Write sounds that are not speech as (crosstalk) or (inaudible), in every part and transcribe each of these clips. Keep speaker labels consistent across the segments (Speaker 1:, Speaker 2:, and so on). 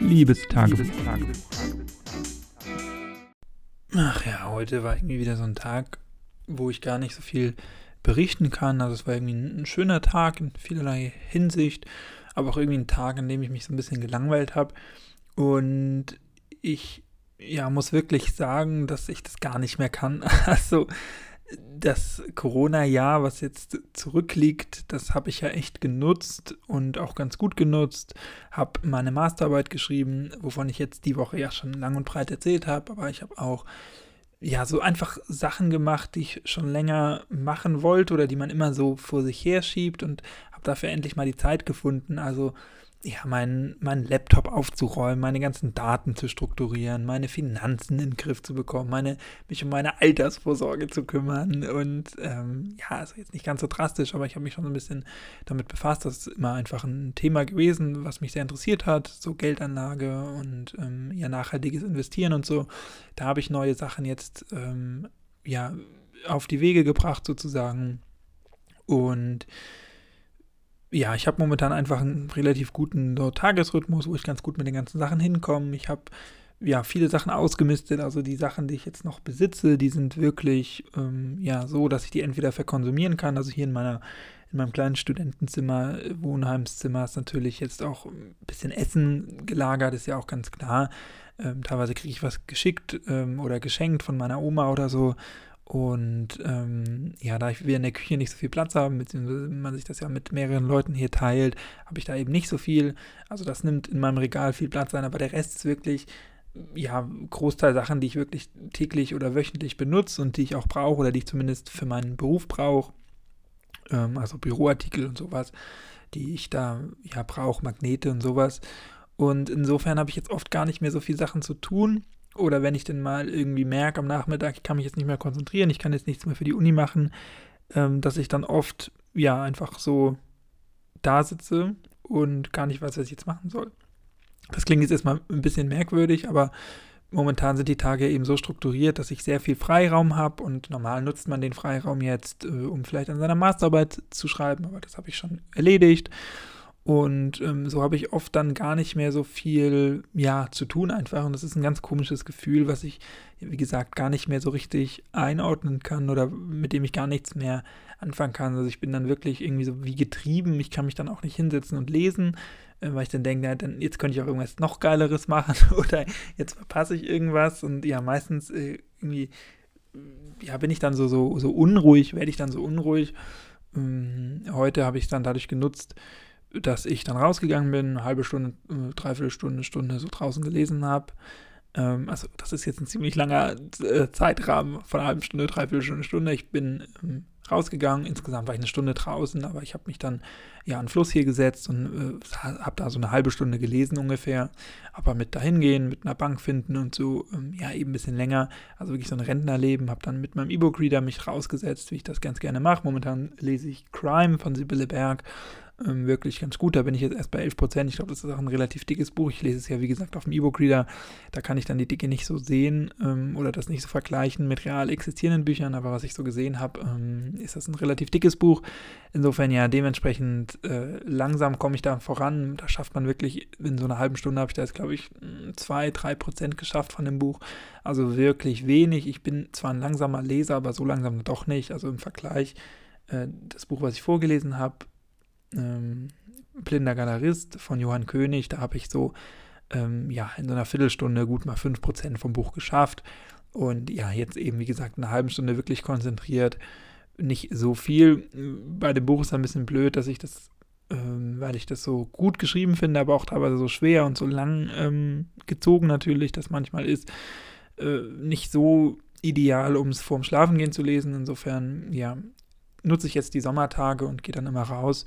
Speaker 1: Liebestagebuch. Ach ja, heute war irgendwie wieder so ein Tag, wo ich gar nicht so viel berichten kann. Also es war irgendwie ein schöner Tag in vielerlei Hinsicht, aber auch irgendwie ein Tag, an dem ich mich so ein bisschen gelangweilt habe. Und ich ja, muss wirklich sagen, dass ich das gar nicht mehr kann. (laughs) Also das Corona-Jahr, was jetzt zurückliegt, das habe ich ja echt genutzt und auch ganz gut genutzt. Habe meine Masterarbeit geschrieben, wovon ich jetzt die Woche ja schon lang und breit erzählt habe, aber ich habe auch ja so einfach Sachen gemacht, die ich schon länger machen wollte oder die man immer so vor sich her schiebt und habe dafür endlich mal die Zeit gefunden. Also ja, meinen mein Laptop aufzuräumen, meine ganzen Daten zu strukturieren, meine Finanzen in den Griff zu bekommen, meine, mich um meine Altersvorsorge zu kümmern. Und ähm, ja, also jetzt nicht ganz so drastisch, aber ich habe mich schon so ein bisschen damit befasst. Das ist immer einfach ein Thema gewesen, was mich sehr interessiert hat. So Geldanlage und ähm, ja, nachhaltiges Investieren und so. Da habe ich neue Sachen jetzt ähm, ja auf die Wege gebracht sozusagen. Und ja, ich habe momentan einfach einen relativ guten so, Tagesrhythmus, wo ich ganz gut mit den ganzen Sachen hinkomme. Ich habe ja viele Sachen ausgemistet, also die Sachen, die ich jetzt noch besitze, die sind wirklich ähm, ja so, dass ich die entweder verkonsumieren kann. Also hier in meiner in meinem kleinen Studentenzimmer, Wohnheimszimmer ist natürlich jetzt auch ein bisschen Essen gelagert, ist ja auch ganz klar. Ähm, teilweise kriege ich was geschickt ähm, oder geschenkt von meiner Oma oder so. Und ähm, ja, da wir in der Küche nicht so viel Platz haben, beziehungsweise man sich das ja mit mehreren Leuten hier teilt, habe ich da eben nicht so viel. Also das nimmt in meinem Regal viel Platz ein, aber der Rest ist wirklich, ja, Großteil Sachen, die ich wirklich täglich oder wöchentlich benutze und die ich auch brauche oder die ich zumindest für meinen Beruf brauche. Ähm, also Büroartikel und sowas, die ich da ja brauche, Magnete und sowas. Und insofern habe ich jetzt oft gar nicht mehr so viel Sachen zu tun oder wenn ich denn mal irgendwie merke am Nachmittag, ich kann mich jetzt nicht mehr konzentrieren, ich kann jetzt nichts mehr für die Uni machen, ähm, dass ich dann oft ja einfach so da sitze und gar nicht weiß, was ich jetzt machen soll. Das klingt jetzt erstmal ein bisschen merkwürdig, aber momentan sind die Tage eben so strukturiert, dass ich sehr viel Freiraum habe und normal nutzt man den Freiraum jetzt, äh, um vielleicht an seiner Masterarbeit zu schreiben, aber das habe ich schon erledigt. Und ähm, so habe ich oft dann gar nicht mehr so viel, ja, zu tun einfach. Und das ist ein ganz komisches Gefühl, was ich, wie gesagt, gar nicht mehr so richtig einordnen kann oder mit dem ich gar nichts mehr anfangen kann. Also ich bin dann wirklich irgendwie so wie getrieben. Ich kann mich dann auch nicht hinsetzen und lesen, äh, weil ich dann denke, ja, dann, jetzt könnte ich auch irgendwas noch Geileres machen (laughs) oder jetzt verpasse ich irgendwas. Und ja, meistens äh, irgendwie, ja, bin ich dann so, so, so unruhig, werde ich dann so unruhig. Ähm, heute habe ich es dann dadurch genutzt, dass ich dann rausgegangen bin, eine halbe Stunde, äh, dreiviertel Stunde, Stunde so draußen gelesen habe. Ähm, also das ist jetzt ein ziemlich langer äh, Zeitrahmen von einer halben Stunde, dreiviertel Stunde, Stunde. Ich bin ähm, rausgegangen. Insgesamt war ich eine Stunde draußen, aber ich habe mich dann ja an den Fluss hier gesetzt und äh, habe da so eine halbe Stunde gelesen ungefähr. Aber mit dahin gehen, mit einer Bank finden und so, ähm, ja, eben ein bisschen länger. Also wirklich so ein Rentnerleben. Habe dann mit meinem E-Book-Reader mich rausgesetzt, wie ich das ganz gerne mache. Momentan lese ich Crime von Sibylle Berg ähm, wirklich ganz gut. Da bin ich jetzt erst bei 11 Prozent. Ich glaube, das ist auch ein relativ dickes Buch. Ich lese es ja, wie gesagt, auf dem E-Book-Reader. Da kann ich dann die Dicke nicht so sehen ähm, oder das nicht so vergleichen mit real existierenden Büchern. Aber was ich so gesehen habe, ähm, ist das ein relativ dickes Buch. Insofern ja, dementsprechend äh, langsam komme ich da voran. Da schafft man wirklich, in so einer halben Stunde habe ich da jetzt, glaube ich, zwei, drei Prozent geschafft von dem Buch. Also wirklich wenig. Ich bin zwar ein langsamer Leser, aber so langsam doch nicht. Also im Vergleich äh, das Buch, was ich vorgelesen habe, ähm, Blinder Galerist von Johann König. Da habe ich so ähm, ja, in so einer Viertelstunde gut mal 5% vom Buch geschafft. Und ja, jetzt eben, wie gesagt, eine halbe Stunde wirklich konzentriert. Nicht so viel. Bei dem Buch ist es ein bisschen blöd, dass ich das, ähm, weil ich das so gut geschrieben finde, aber auch teilweise so schwer und so lang ähm, gezogen natürlich, das manchmal ist, äh, nicht so ideal, um es vorm Schlafengehen zu lesen. Insofern, ja, nutze ich jetzt die Sommertage und gehe dann immer raus.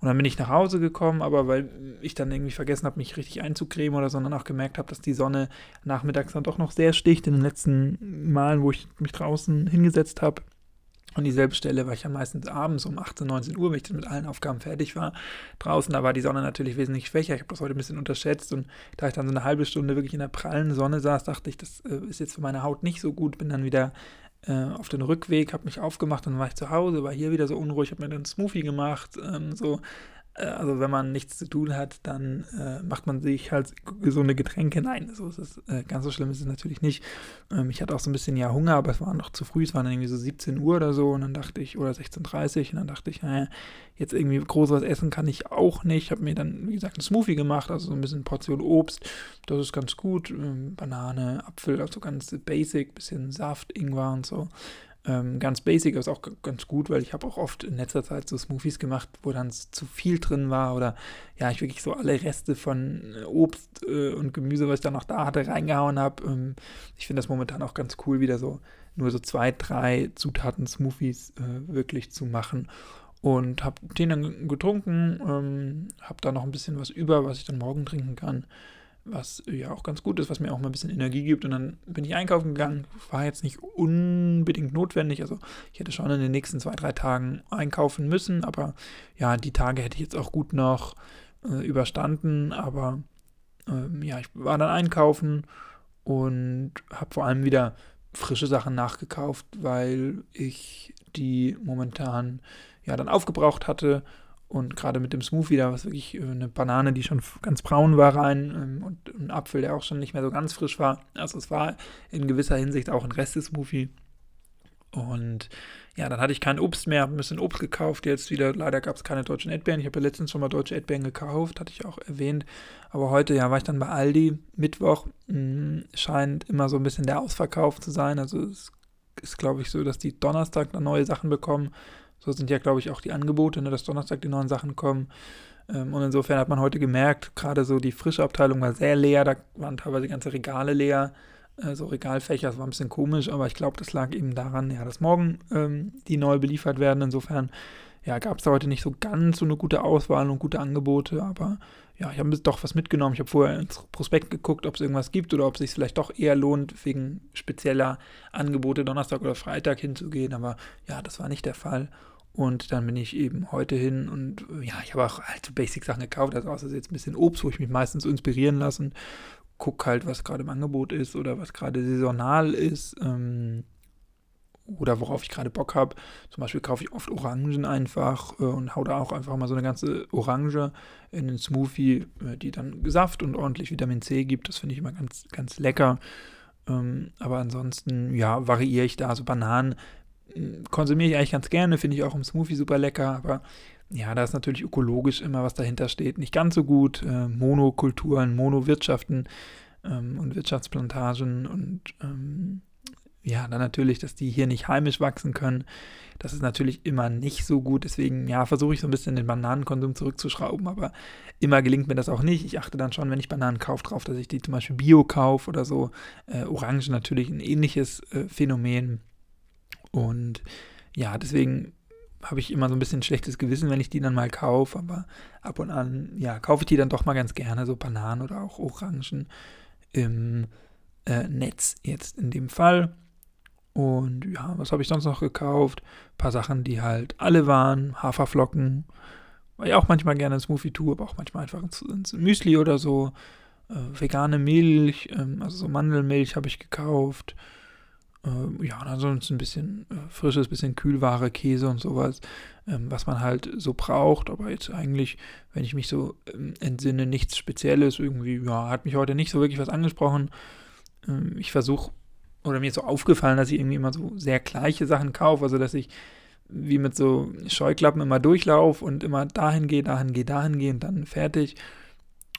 Speaker 1: Und dann bin ich nach Hause gekommen, aber weil ich dann irgendwie vergessen habe, mich richtig einzucremen oder sondern auch gemerkt habe, dass die Sonne nachmittags dann doch noch sehr sticht. In den letzten Malen, wo ich mich draußen hingesetzt habe, an dieselbe Stelle war ich ja meistens abends um 18, 19 Uhr, wenn ich dann mit allen Aufgaben fertig war. Draußen, da war die Sonne natürlich wesentlich schwächer. Ich habe das heute ein bisschen unterschätzt und da ich dann so eine halbe Stunde wirklich in der prallen Sonne saß, dachte ich, das äh, ist jetzt für meine Haut nicht so gut. Bin dann wieder äh, auf den Rückweg, habe mich aufgemacht und war ich zu Hause, war hier wieder so unruhig, habe mir dann einen Smoothie gemacht, ähm, so. Äh, also wenn man nichts zu tun hat, dann äh, macht man sich halt gesunde Getränke. Nein, so ist es, äh, ganz so schlimm ist es natürlich nicht. Ähm, ich hatte auch so ein bisschen ja Hunger, aber es war noch zu früh, es waren irgendwie so 17 Uhr oder so und dann dachte ich, oder 16.30 Uhr und dann dachte ich, naja, jetzt irgendwie groß was essen kann ich auch nicht. Ich habe mir dann, wie gesagt, einen Smoothie gemacht, also so ein bisschen Portion Obst, das ist ganz gut. Ähm, Banane, Apfel, also ganz basic, bisschen Saft, Ingwer und so. Ähm, ganz basic, ist auch ganz gut, weil ich habe auch oft in letzter Zeit so Smoothies gemacht, wo dann zu viel drin war oder ja, ich wirklich so alle Reste von äh, Obst äh, und Gemüse, was ich dann noch da hatte, reingehauen habe. Ähm, ich finde das momentan auch ganz cool, wieder so nur so zwei, drei Zutaten Smoothies äh, wirklich zu machen und habe den dann getrunken, ähm, habe da noch ein bisschen was über, was ich dann morgen trinken kann was ja auch ganz gut ist, was mir auch mal ein bisschen Energie gibt. Und dann bin ich einkaufen gegangen, war jetzt nicht unbedingt notwendig. Also ich hätte schon in den nächsten zwei, drei Tagen einkaufen müssen, aber ja, die Tage hätte ich jetzt auch gut noch äh, überstanden. Aber ähm, ja, ich war dann einkaufen und habe vor allem wieder frische Sachen nachgekauft, weil ich die momentan ja dann aufgebraucht hatte und gerade mit dem Smoothie, da war es wirklich äh, eine Banane, die schon ganz braun war rein ähm, und ein Apfel, der auch schon nicht mehr so ganz frisch war. Also es war in gewisser Hinsicht auch ein Reste-Smoothie. Und ja, dann hatte ich kein Obst mehr, ein bisschen Obst gekauft jetzt wieder. Leider gab es keine deutschen Erdbeeren. Ich habe ja letztens schon mal deutsche Erdbeeren gekauft, hatte ich auch erwähnt. Aber heute, ja, war ich dann bei Aldi. Mittwoch mh, hm, scheint immer so ein bisschen der Ausverkauf zu sein. Also es ist, glaube ich, so, dass die Donnerstag dann neue Sachen bekommen. So sind ja, glaube ich, auch die Angebote, ne, dass Donnerstag die neuen Sachen kommen. Ähm, und insofern hat man heute gemerkt, gerade so die frische Abteilung war sehr leer, da waren teilweise ganze Regale leer, äh, so Regalfächer, das war ein bisschen komisch, aber ich glaube, das lag eben daran, ja, dass morgen ähm, die neu beliefert werden. Insofern ja, gab es da heute nicht so ganz so eine gute Auswahl und gute Angebote, aber ja, ich habe doch was mitgenommen. Ich habe vorher ins Prospekt geguckt, ob es irgendwas gibt oder ob es sich vielleicht doch eher lohnt, wegen spezieller Angebote Donnerstag oder Freitag hinzugehen. Aber ja, das war nicht der Fall. Und dann bin ich eben heute hin und ja, ich habe auch alte Basic-Sachen gekauft, also außer jetzt ein bisschen Obst, wo ich mich meistens inspirieren lasse und gucke halt, was gerade im Angebot ist oder was gerade saisonal ist ähm, oder worauf ich gerade Bock habe. Zum Beispiel kaufe ich oft Orangen einfach äh, und hau da auch einfach mal so eine ganze Orange in den Smoothie, äh, die dann Saft und ordentlich Vitamin C gibt. Das finde ich immer ganz, ganz lecker. Ähm, aber ansonsten, ja, variiere ich da. Also Bananen konsumiere ich eigentlich ganz gerne, finde ich auch im Smoothie super lecker, aber ja, da ist natürlich ökologisch immer was dahinter steht, nicht ganz so gut. Äh, Monokulturen, Monowirtschaften ähm, und Wirtschaftsplantagen und ähm, ja, dann natürlich, dass die hier nicht heimisch wachsen können. Das ist natürlich immer nicht so gut. Deswegen, ja, versuche ich so ein bisschen den Bananenkonsum zurückzuschrauben, aber immer gelingt mir das auch nicht. Ich achte dann schon, wenn ich Bananen kaufe, darauf, dass ich die zum Beispiel Bio kaufe oder so. Äh, Orange natürlich ein ähnliches äh, Phänomen. Und ja, deswegen habe ich immer so ein bisschen schlechtes Gewissen, wenn ich die dann mal kaufe, aber ab und an, ja, kaufe ich die dann doch mal ganz gerne, so Bananen oder auch Orangen im äh, Netz jetzt in dem Fall. Und ja, was habe ich sonst noch gekauft? Ein paar Sachen, die halt alle waren, Haferflocken, weil ich auch manchmal gerne ein Smoothie tue, aber auch manchmal einfach ins Müsli oder so. Äh, vegane Milch, ähm, also so Mandelmilch habe ich gekauft. Äh, ja, und ansonsten ein bisschen äh, frisches, bisschen Kühlware, Käse und sowas, ähm, was man halt so braucht. Aber jetzt eigentlich, wenn ich mich so ähm, entsinne, nichts Spezielles. Irgendwie, ja, hat mich heute nicht so wirklich was angesprochen. Ähm, ich versuche, oder mir ist so aufgefallen, dass ich irgendwie immer so sehr gleiche Sachen kaufe. Also, dass ich wie mit so Scheuklappen immer durchlaufe und immer dahin gehe, dahin gehe, dahin gehe und dann fertig.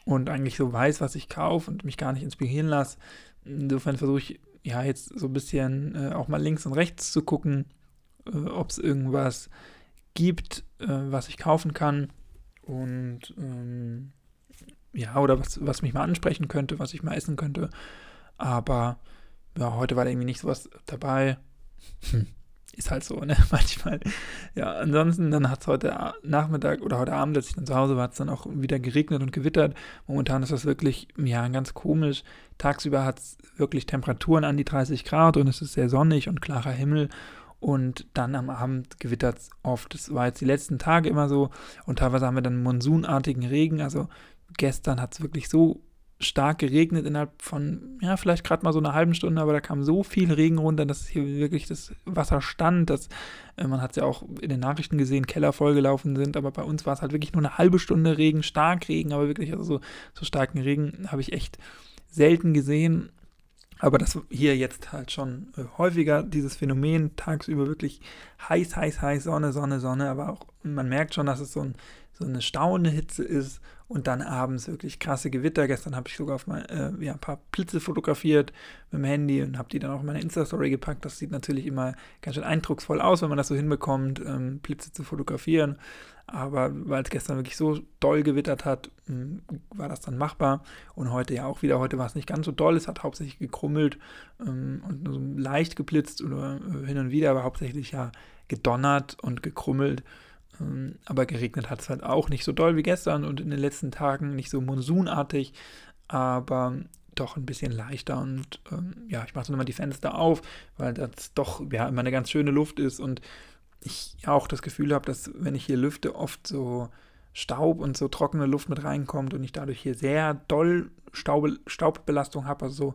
Speaker 1: Und eigentlich so weiß, was ich kaufe und mich gar nicht inspirieren lasse. Insofern versuche ich ja, jetzt so ein bisschen äh, auch mal links und rechts zu gucken, äh, ob es irgendwas gibt, äh, was ich kaufen kann. Und ähm, ja, oder was, was mich mal ansprechen könnte, was ich mal essen könnte. Aber ja, heute war da irgendwie nicht sowas dabei. Hm ist halt so, ne? (laughs) Manchmal. Ja, ansonsten, dann hat es heute Nachmittag oder heute Abend, als ich dann zu Hause war, hat es dann auch wieder geregnet und gewittert. Momentan ist das wirklich, ja, ganz komisch. Tagsüber hat es wirklich Temperaturen an die 30 Grad und es ist sehr sonnig und klarer Himmel. Und dann am Abend gewittert es oft. Das war jetzt die letzten Tage immer so. Und teilweise haben wir dann monsunartigen Regen. Also gestern hat es wirklich so stark geregnet innerhalb von, ja, vielleicht gerade mal so einer halben Stunde, aber da kam so viel Regen runter, dass hier wirklich das Wasser stand, dass äh, man hat es ja auch in den Nachrichten gesehen, Keller vollgelaufen sind, aber bei uns war es halt wirklich nur eine halbe Stunde Regen, stark Regen, aber wirklich, also so, so starken Regen habe ich echt selten gesehen. Aber das hier jetzt halt schon äh, häufiger, dieses Phänomen, tagsüber wirklich heiß, heiß, heiß, Sonne, Sonne, Sonne, aber auch man merkt schon, dass es so, ein, so eine staunende Hitze ist und dann abends wirklich krasse Gewitter. Gestern habe ich sogar auf mein, äh, ja, ein paar Blitze fotografiert mit dem Handy und habe die dann auch in meine Insta-Story gepackt. Das sieht natürlich immer ganz schön eindrucksvoll aus, wenn man das so hinbekommt, ähm, Blitze zu fotografieren. Aber weil es gestern wirklich so doll gewittert hat, hm, war das dann machbar. Und heute ja auch wieder. Heute war es nicht ganz so doll. Es hat hauptsächlich gekrummelt ähm, und nur so leicht geblitzt oder äh, hin und wieder, aber hauptsächlich ja gedonnert und gekrummelt. Ähm, aber geregnet hat es halt auch nicht so doll wie gestern und in den letzten Tagen nicht so monsunartig, aber doch ein bisschen leichter und ähm, ja, ich mache dann immer die Fenster auf, weil das doch ja immer eine ganz schöne Luft ist und ich auch das Gefühl habe, dass wenn ich hier lüfte, oft so Staub und so trockene Luft mit reinkommt und ich dadurch hier sehr doll Staub, Staubbelastung habe. Also so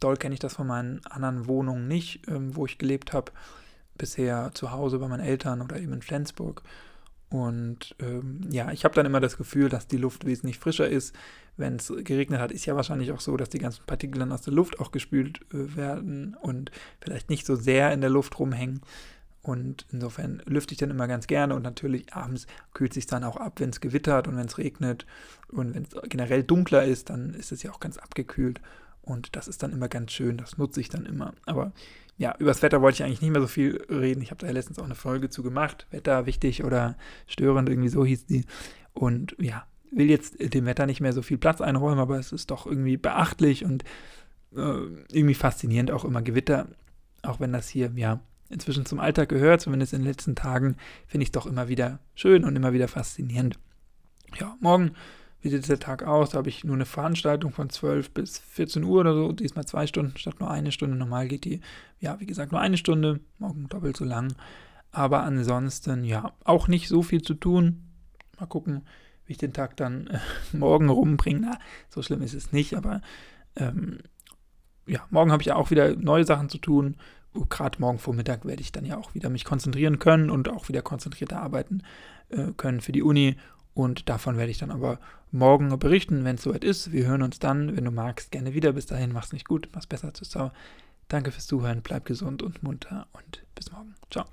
Speaker 1: doll kenne ich das von meinen anderen Wohnungen nicht, ähm, wo ich gelebt habe. Bisher zu Hause bei meinen Eltern oder eben in Flensburg. Und ähm, ja, ich habe dann immer das Gefühl, dass die Luft wesentlich frischer ist. Wenn es geregnet hat, ist ja wahrscheinlich auch so, dass die ganzen Partikel dann aus der Luft auch gespült äh, werden und vielleicht nicht so sehr in der Luft rumhängen. Und insofern lüfte ich dann immer ganz gerne und natürlich abends kühlt sich dann auch ab, wenn es gewittert und wenn es regnet und wenn es generell dunkler ist, dann ist es ja auch ganz abgekühlt und das ist dann immer ganz schön, das nutze ich dann immer. Aber ja, über das Wetter wollte ich eigentlich nicht mehr so viel reden. Ich habe da ja letztens auch eine Folge zu gemacht. Wetter wichtig oder störend, irgendwie so hieß die. Und ja, will jetzt dem Wetter nicht mehr so viel Platz einräumen, aber es ist doch irgendwie beachtlich und äh, irgendwie faszinierend auch immer Gewitter. Auch wenn das hier, ja, inzwischen zum Alltag gehört, zumindest in den letzten Tagen, finde ich es doch immer wieder schön und immer wieder faszinierend. Ja, morgen wie sieht der Tag aus? Da habe ich nur eine Veranstaltung von 12 bis 14 Uhr oder so, diesmal zwei Stunden statt nur eine Stunde. Normal geht die, ja, wie gesagt, nur eine Stunde, morgen doppelt so lang. Aber ansonsten, ja, auch nicht so viel zu tun. Mal gucken, wie ich den Tag dann äh, (laughs) morgen rumbringe. Na, so schlimm ist es nicht, aber ähm, ja, morgen habe ich ja auch wieder neue Sachen zu tun. Gerade morgen Vormittag werde ich dann ja auch wieder mich konzentrieren können und auch wieder konzentrierter arbeiten äh, können für die Uni. Und davon werde ich dann aber morgen berichten, wenn es soweit ist. Wir hören uns dann, wenn du magst, gerne wieder. Bis dahin, mach's nicht gut, mach's besser. Tschüss. Danke fürs Zuhören, bleib gesund und munter und bis morgen. Ciao.